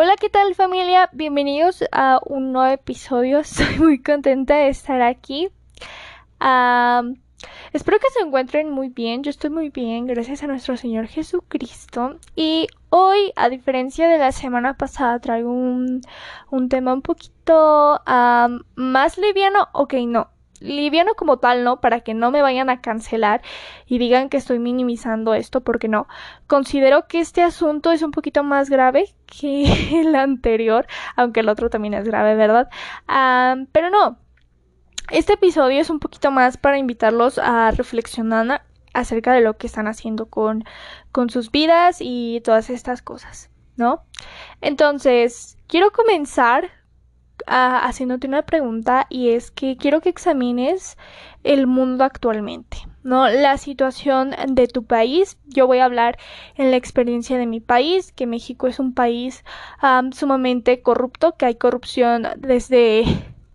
Hola, ¿qué tal familia? Bienvenidos a un nuevo episodio. Estoy muy contenta de estar aquí. espero que se encuentren muy bien. Yo estoy muy bien, gracias a nuestro Señor Jesucristo. Y hoy, a diferencia de la semana pasada, traigo un, tema un poquito más liviano. Ok, no liviano como tal, ¿no? Para que no me vayan a cancelar y digan que estoy minimizando esto, porque no. Considero que este asunto es un poquito más grave que el anterior, aunque el otro también es grave, ¿verdad? pero no. Este episodio es un poquito más para invitarlos a reflexionar acerca de lo que están haciendo con, con sus vidas y todas estas cosas, ¿no? Entonces, quiero comenzar haciéndote una pregunta y es que quiero que examines el mundo actualmente, ¿no? La situación de tu país. Yo voy a hablar en la experiencia de mi país, que México es un país sumamente corrupto, que hay corrupción desde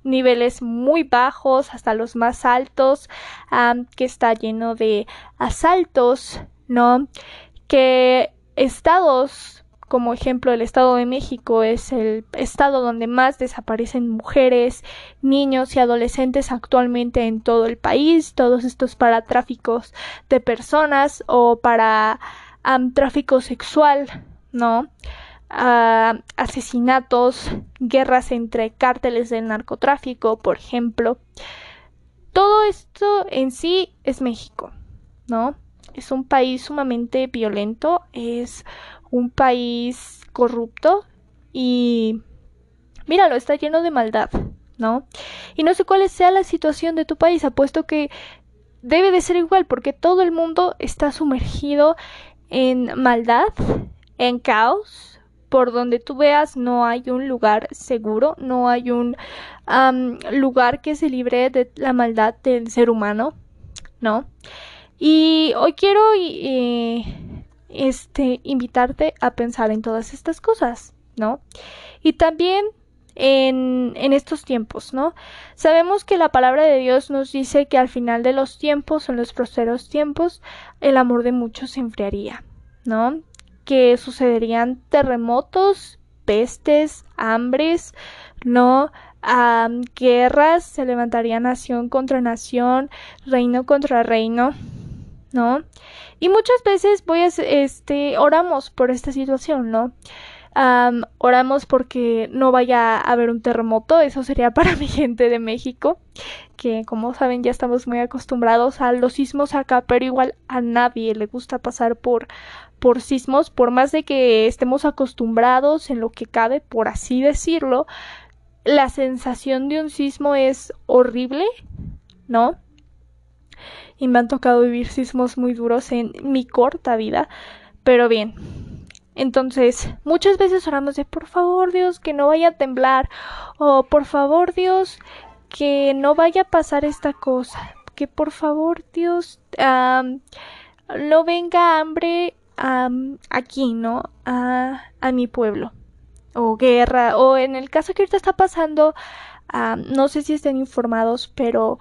niveles muy bajos hasta los más altos, que está lleno de asaltos, ¿no? Que estados como ejemplo, el Estado de México es el estado donde más desaparecen mujeres, niños y adolescentes actualmente en todo el país. Todos estos para tráficos de personas o para tráfico sexual, ¿no? asesinatos, guerras entre cárteles del narcotráfico, por ejemplo. Todo esto en sí es México, ¿no? Es un país sumamente violento, es un país corrupto y míralo, está lleno de maldad, ¿no? Y no sé cuál sea la situación de tu país, apuesto que debe de ser igual porque todo el mundo está sumergido en maldad, en caos, por donde tú veas no hay un lugar seguro, no hay un lugar que se libre de la maldad del ser humano, ¿no? Y hoy quiero este, invitarte a pensar en todas estas cosas, ¿no? Y también en, en, estos tiempos, ¿no? Sabemos que la palabra de Dios nos dice que al final de los tiempos, en los prósperos tiempos, el amor de muchos se enfriaría, ¿no? Que sucederían terremotos, pestes, hambres, ¿no? guerras, se levantaría nación contra nación, reino contra reino, ¿no? Y muchas veces voy a, este, oramos por esta situación, ¿no? oramos porque no vaya a haber un terremoto, eso sería para mi gente de México, que como saben ya estamos muy acostumbrados a los sismos acá, pero igual a nadie le gusta pasar por por sismos, por más de que estemos acostumbrados en lo que cabe, por así decirlo, la sensación de un sismo es horrible, ¿no? Y me han tocado vivir sismos muy duros en mi corta vida, pero bien. Entonces, muchas veces oramos de por favor Dios que no vaya a temblar o por favor Dios que no vaya a pasar esta cosa, que por favor Dios no venga hambre aquí, ¿no? A, a, mi pueblo o guerra o en el caso que ahorita está pasando, no sé si estén informados, pero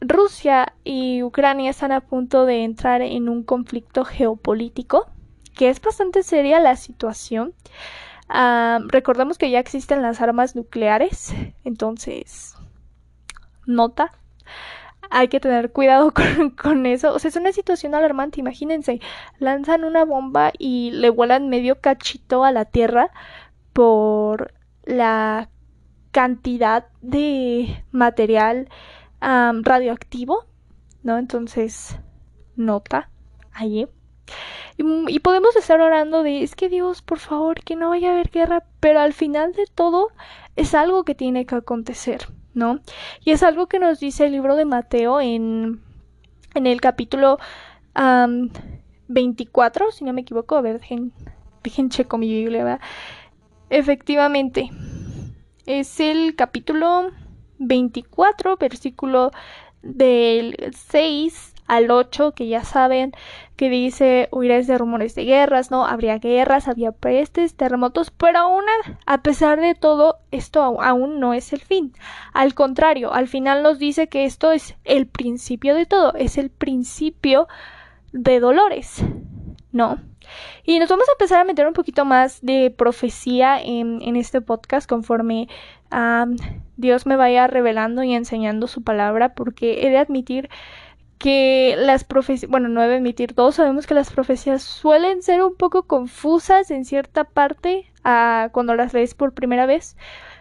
Rusia y Ucrania están a punto de entrar en un conflicto geopolítico, que es bastante seria la situación. recordemos que ya existen las armas nucleares, entonces, nota, hay que tener cuidado con, con, eso. O sea, es una situación alarmante, imagínense, lanzan una bomba y le vuelan medio cachito a la Tierra por la cantidad de material radioactivo, ¿no? Entonces, nota allí. Y, podemos estar orando de, es que Dios, por favor, que no vaya a haber guerra, pero al final de todo es algo que tiene que acontecer, ¿no? Y es algo que nos dice el libro de Mateo en, en el capítulo 24, si no me equivoco, a ver, dejen, dejen checo mi Biblia, Efectivamente, es el capítulo 24, versículo del 6 al 8, que ya saben que dice huiréis de rumores de guerras, ¿no? Habría guerras, había pestes, terremotos, pero aún a pesar de todo, esto aún no es el fin. Al contrario, al final nos dice que esto es el principio de todo, es el principio de dolores, ¿no? Y nos vamos a empezar a meter un poquito más de profecía en, en este podcast conforme Dios me vaya revelando y enseñando su palabra, porque he de admitir que las profecías, bueno, no he de admitir, todos sabemos que las profecías suelen ser un poco confusas en cierta parte cuando las lees por primera vez.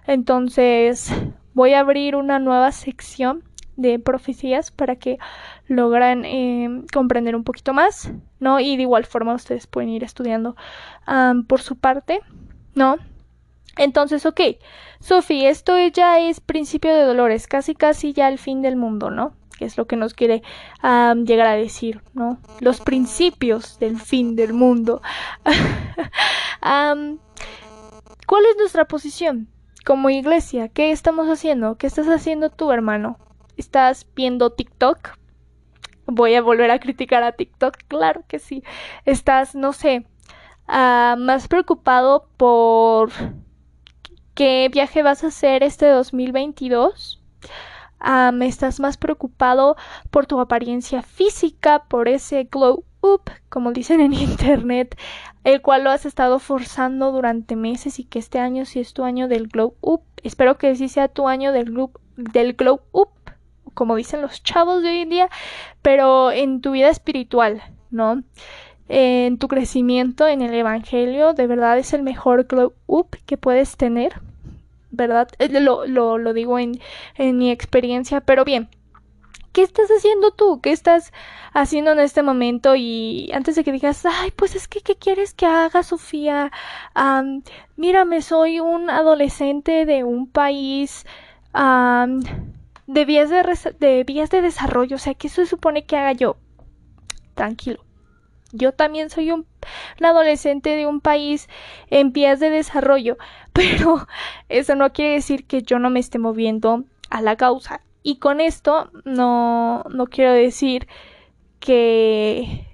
Entonces voy a abrir una nueva sección de profecías para que logran eh, comprender un poquito más, ¿no? Y de igual forma ustedes pueden ir estudiando por su parte, ¿no? Entonces, ok, Sophie, esto ya es principio de dolores, casi casi ya el fin del mundo, ¿no? Que es lo que nos quiere llegar a decir, ¿no? Los principios del fin del mundo. ¿Cuál es nuestra posición como iglesia? ¿Qué estamos haciendo? ¿Qué estás haciendo tú, hermano? ¿Estás viendo TikTok? Voy a volver a criticar a TikTok, claro que sí. Estás, no sé, ah, más preocupado por qué viaje vas a hacer este 2022. Me estás más preocupado por tu apariencia física, por ese glow up, como dicen en internet, el cual lo has estado forzando durante meses y que este año sí es tu año del glow up. Espero que sí sea tu año del glow, del glow up, como dicen los chavos de hoy en día, pero en tu vida espiritual, ¿no? En tu crecimiento en el Evangelio, de verdad es el mejor up que puedes tener ¿verdad? Eh, lo, lo, lo digo en, en mi experiencia, pero bien. ¿Qué estás haciendo tú? ¿Qué estás haciendo en este momento? Y antes de que digas, ay, pues es que, ¿qué quieres que haga, Sofía? mírame, soy un adolescente de un país de, vías de, de vías de desarrollo. O sea, ¿qué se supone que haga yo? Tranquilo. Yo también soy un, adolescente de un país en vías de desarrollo, pero eso no quiere decir que yo no me esté moviendo a la causa. Y con esto no, no quiero decir que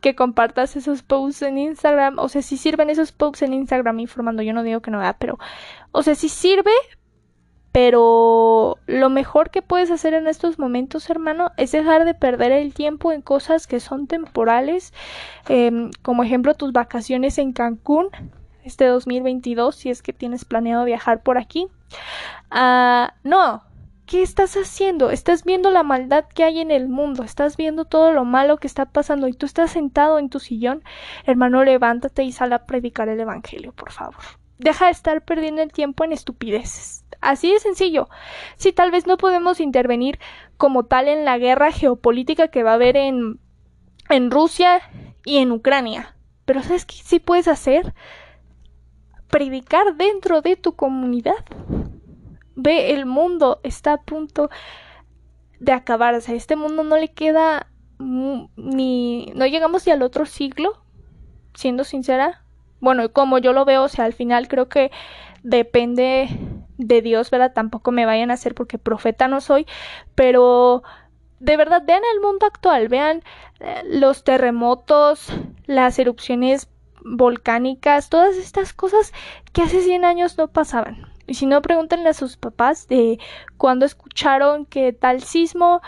que compartas esos posts en Instagram, o sea, si sirven esos posts en Instagram informando, yo no digo que no, pero, o sea, si sirve, pero lo mejor que puedes hacer en estos momentos, hermano, es dejar de perder el tiempo en cosas que son temporales, em, como ejemplo tus vacaciones en Cancún este 2022, si es que tienes planeado viajar por aquí. Ah, no, ¿qué estás haciendo? Estás viendo la maldad que hay en el mundo, estás viendo todo lo malo que está pasando y tú estás sentado en tu sillón. Hermano, levántate y sal a predicar el Evangelio, por favor. Deja de estar perdiendo el tiempo en estupideces. Así de sencillo. Sí, tal vez no podemos intervenir como tal en la guerra geopolítica que va a haber en, en Rusia y en Ucrania. Pero ¿sabes qué sí puedes hacer? Predicar dentro de tu comunidad. Ve, el mundo está a punto de acabar. O sea, este mundo no le queda ni... No llegamos ni al otro siglo, siendo sincera. Bueno, como yo lo veo, o sea, al final creo que depende de Dios, ¿verdad? Tampoco me vayan a hacer porque profeta no soy, pero de verdad vean el mundo actual, vean eh, los terremotos, las erupciones volcánicas, todas estas cosas que hace 100 años no pasaban. Y si no, pregúntenle a sus papás de cuando escucharon que tal sismo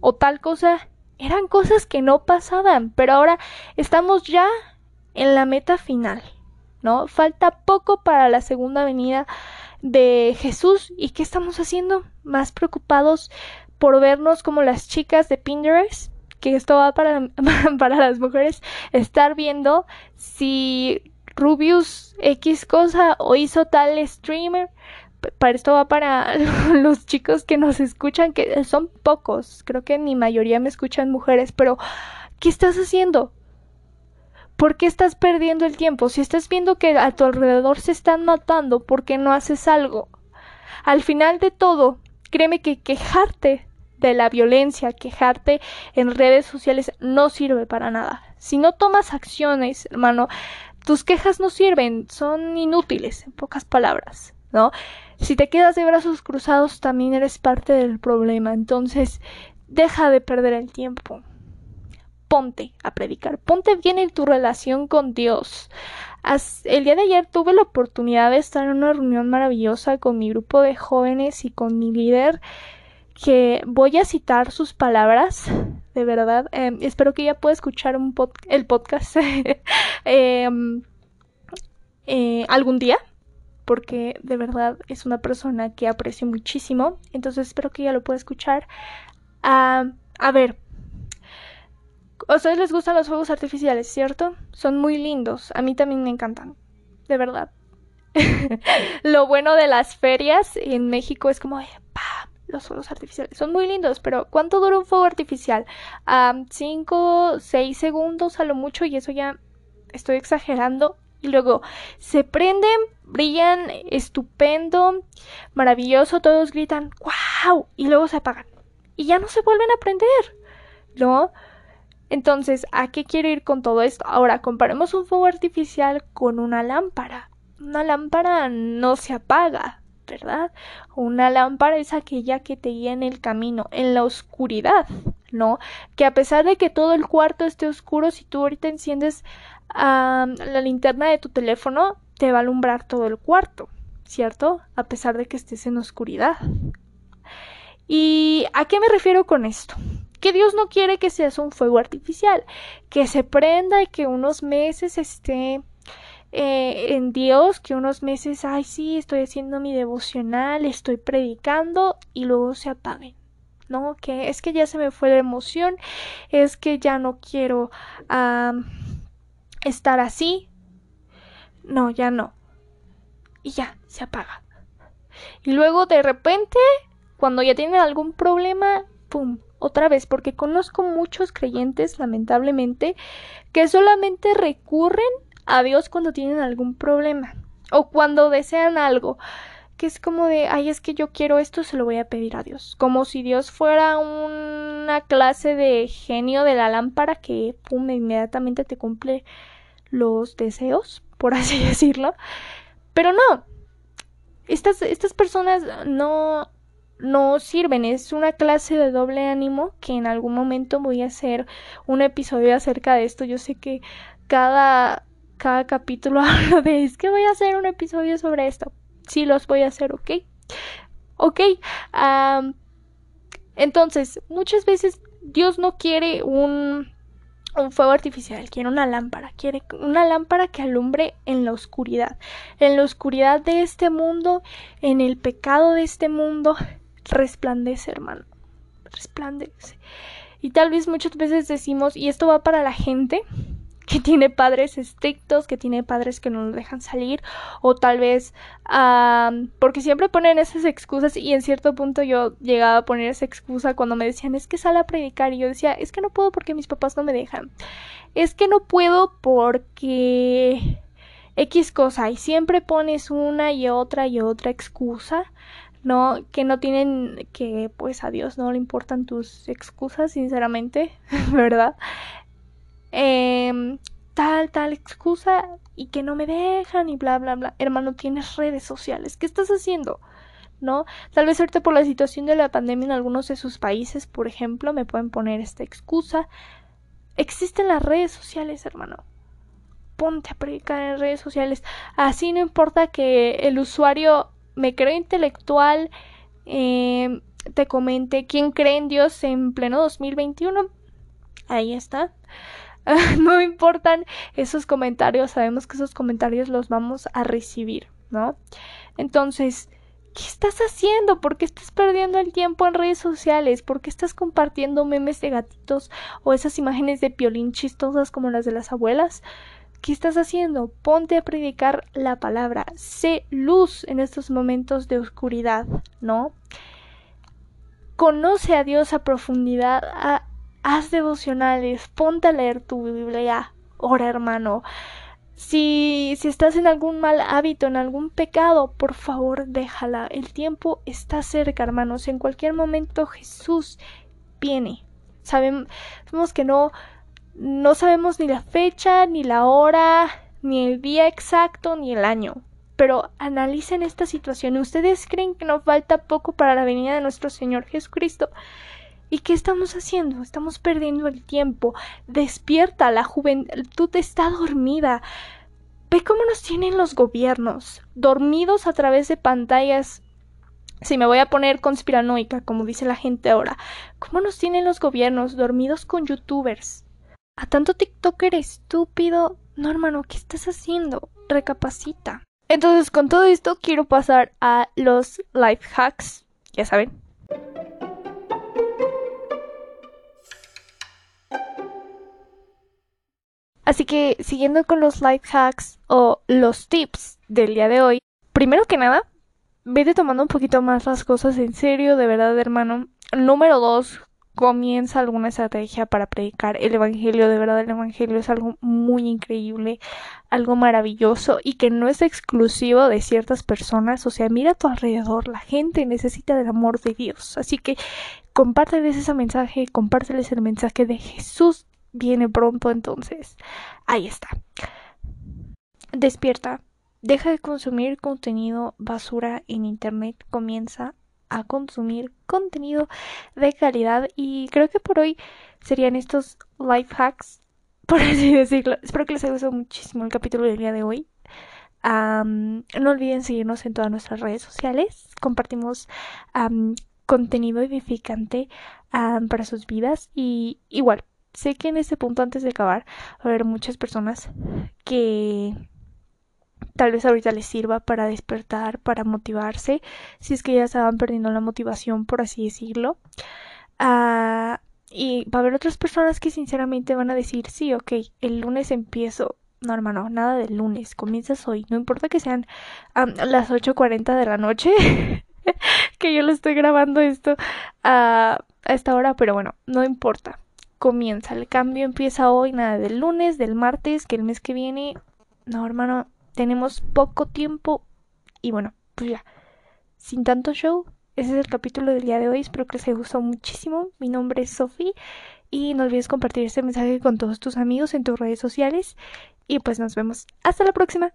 o tal cosa eran cosas que no pasaban, pero ahora estamos ya en la meta final. ¿no? Falta poco para la segunda venida de Jesús y ¿qué estamos haciendo? Más preocupados por vernos como las chicas de Pinterest, que esto va para, para las mujeres, estar viendo si Rubius X cosa o hizo tal streamer. Para esto va para los chicos que nos escuchan, que son pocos, creo que ni mayoría me escuchan mujeres, pero ¿qué estás haciendo? ¿Por qué estás perdiendo el tiempo? Si estás viendo que a tu alrededor se están matando, ¿por qué no haces algo? Al final de todo, créeme que quejarte de la violencia, quejarte en redes sociales no sirve para nada. Si no tomas acciones, hermano, tus quejas no sirven, son inútiles, en pocas palabras, ¿no? Si te quedas de brazos cruzados, también eres parte del problema. Entonces, deja de perder el tiempo ponte a predicar, ponte bien en tu relación con Dios. el día de ayer tuve la oportunidad de estar en una reunión maravillosa con mi grupo de jóvenes y con mi líder que voy a citar sus palabras, de verdad. Em, espero que ella pueda escuchar un el podcast em, eh, algún día, porque de verdad es una persona que aprecio muchísimo. Entonces espero que ella lo pueda escuchar. a ver, a ustedes les gustan los fuegos artificiales, ¿cierto? Son muy lindos. A mí también me encantan. De verdad. Lo bueno de las ferias en México es como, los fuegos artificiales son muy lindos, pero ¿cuánto dura un fuego artificial? cinco, seis segundos a lo mucho y eso ya estoy exagerando. Y luego se prenden, brillan, estupendo, maravilloso, todos gritan ¡Wow! Y luego se apagan. Y ya no se vuelven a prender. ¿No? Entonces, ¿a qué quiero ir con todo esto? Ahora, comparemos un fuego artificial con una lámpara. Una lámpara no se apaga, ¿verdad? Una lámpara es aquella que te guía en el camino, en la oscuridad, ¿no? Que a pesar de que todo el cuarto esté oscuro, si tú ahorita enciendes la linterna de tu teléfono, te va a alumbrar todo el cuarto, ¿cierto? A pesar de que estés en oscuridad. ¿Y a qué me refiero con esto? Que Dios no quiere que seas un fuego artificial, que se prenda y que unos meses esté eh, en Dios, que unos meses, ay sí, estoy haciendo mi devocional, estoy predicando y luego se apaguen. ¿No? Que es que ya se me fue la emoción, es que ya no quiero estar así. No, ya no. Y ya, se apaga. Y luego de repente, cuando ya tienen algún problema, ¡pum! Otra vez, porque conozco muchos creyentes, lamentablemente, que solamente recurren a Dios cuando tienen algún problema o cuando desean algo que es como de, ay, es que yo quiero esto, se lo voy a pedir a Dios. Como si Dios fuera una clase de genio de la lámpara que, pum, inmediatamente te cumple los deseos, por así decirlo. Pero no, estas, estas personas no, no sirven. Es una clase de doble ánimo que en algún momento voy a hacer un episodio acerca de esto. Yo sé que cada, cada capítulo hablo de es que voy a hacer un episodio sobre esto. Sí, los voy a hacer, ¿ok? Ok. entonces, muchas veces Dios no quiere un, un fuego artificial, quiere una lámpara, quiere una lámpara que alumbre en la oscuridad, en la oscuridad de este mundo, en el pecado de este mundo, resplandece, hermano. Resplandece. Y tal vez muchas veces decimos, y esto va para la gente que tiene padres estrictos, que tiene padres que no nos dejan salir, o tal vez porque siempre ponen esas excusas y en cierto punto yo llegaba a poner esa excusa cuando me decían es que sale a predicar y yo decía es que no puedo porque mis papás no me dejan, es que no puedo porque X cosa y siempre pones una y otra y otra excusa no que no tienen que pues a Dios no le importan tus excusas sinceramente verdad em, tal tal excusa y que no me dejan y bla bla bla. Hermano tienes redes sociales. Qué estás haciendo no tal vez ahorita por la situación de la pandemia en algunos de sus países por ejemplo me pueden poner esta excusa. Existen las redes sociales hermano. Ponte a predicar en redes sociales. Así no importa que el usuario me creo intelectual, eh, te comenté quién cree en Dios en pleno 2021. Ahí está. no importan esos comentarios, sabemos que esos comentarios los vamos a recibir, ¿no? Entonces, ¿qué estás haciendo? ¿Por qué estás perdiendo el tiempo en redes sociales? ¿Por qué estás compartiendo memes de gatitos o esas imágenes de piolín chistosas como las de las abuelas? ¿Qué estás haciendo? Ponte a predicar la palabra. Sé luz en estos momentos de oscuridad, ¿no? Conoce a Dios a profundidad. haz devocionales. Ponte a leer tu Biblia. Ora, hermano. Si, si estás en algún mal hábito, en algún pecado, por favor, déjala. El tiempo está cerca, hermanos. En cualquier momento Jesús viene. Sabemos que no no sabemos ni la fecha, ni la hora, ni el día exacto, ni el año. Pero analicen esta situación. ¿Ustedes creen que nos falta poco para la venida de nuestro Señor Jesucristo? ¿Y qué estamos haciendo? Estamos perdiendo el tiempo. Despierta, la juventud está dormida. Ve cómo nos tienen los gobiernos, dormidos a través de pantallas Si me voy a poner conspiranoica, como dice la gente ahora, ¿cómo nos tienen los gobiernos dormidos con youtubers? A tanto TikToker estúpido. No, hermano, ¿qué estás haciendo? Recapacita. Entonces, con todo esto, quiero pasar a los life hacks. Ya saben. Así que, siguiendo con los life hacks o los tips del día de hoy, primero que nada, vete tomando un poquito más las cosas en serio, de verdad, hermano. Número dos, comienza alguna estrategia para predicar el Evangelio. De verdad, el Evangelio es algo muy increíble, algo maravilloso y que no es exclusivo de ciertas personas. O sea, mira a tu alrededor, la gente necesita del amor de Dios. Así que compárteles ese mensaje, compárteles el mensaje de Jesús viene pronto. Entonces, ahí está. Despierta, Deja de consumir contenido basura en Internet, comienza a consumir contenido de calidad y creo que por hoy serían estos life hacks, por así decirlo. Espero que les haya gustado muchísimo el capítulo del día de hoy. no olviden seguirnos en todas nuestras redes sociales. Compartimos contenido edificante para sus vidas y igual, sé que en este punto antes de acabar va a haber muchas personas que tal vez ahorita les sirva para despertar, para motivarse, si es que ya estaban perdiendo la motivación, por así decirlo. Ah, y va a haber otras personas que sinceramente van a decir, sí, ok, el lunes empiezo. No, hermano, nada del lunes, comienzas hoy. No importa que sean las 8.40 de la noche, que yo lo estoy grabando esto a esta hora, pero bueno, no importa. Comienza, el cambio empieza hoy, nada del lunes, del martes, que el mes que viene. No, hermano, tenemos poco tiempo y bueno, pues ya, sin tanto show, ese es el capítulo del día de hoy, espero que les haya gustado muchísimo, mi nombre es Sophie y no olvides compartir este mensaje con todos tus amigos en tus redes sociales. Y pues nos vemos. Hasta la próxima.